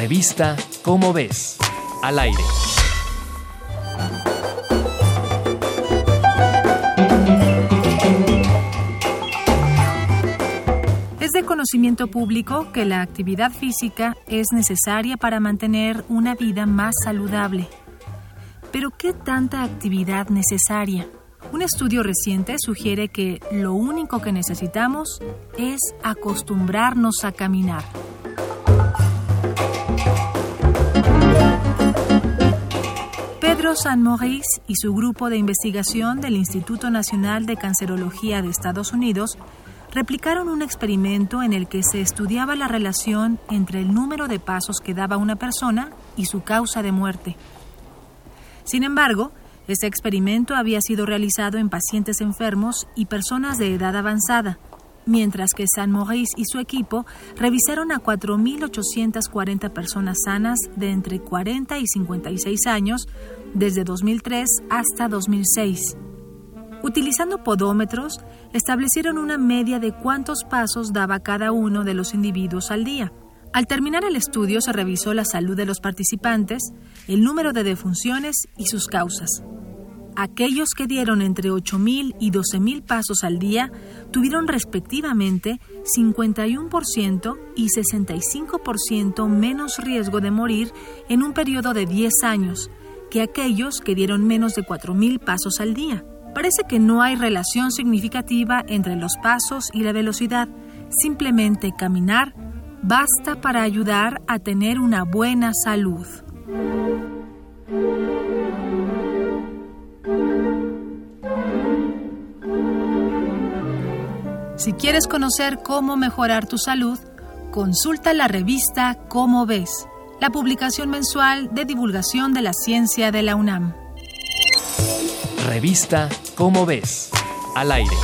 Revista Cómo ves, al aire. Es de conocimiento público que la actividad física es necesaria para mantener una vida más saludable. Pero ¿qué tanta actividad necesaria? Un estudio reciente sugiere que lo único que necesitamos es acostumbrarnos a caminar. Pedro San Maurice y su grupo de investigación del Instituto Nacional de Cancerología de Estados Unidos replicaron un experimento en el que se estudiaba la relación entre el número de pasos que daba una persona y su causa de muerte. Sin embargo, ese experimento había sido realizado en pacientes enfermos y personas de edad avanzada, mientras que San Maurice y su equipo revisaron a 4.840 personas sanas de entre 40 y 56 años desde 2003 hasta 2006. Utilizando podómetros, establecieron una media de cuántos pasos daba cada uno de los individuos al día. Al terminar el estudio se revisó la salud de los participantes, el número de defunciones y sus causas. Aquellos que dieron entre 8.000 y 12.000 pasos al día tuvieron respectivamente 51% y 65% menos riesgo de morir en un periodo de 10 años que aquellos que dieron menos de 4.000 pasos al día. Parece que no hay relación significativa entre los pasos y la velocidad. Simplemente caminar basta para ayudar a tener una buena salud. Si quieres conocer cómo mejorar tu salud, consulta la revista Cómo ves, la publicación mensual de divulgación de la ciencia de la UNAM. Revista Cómo ves, al aire.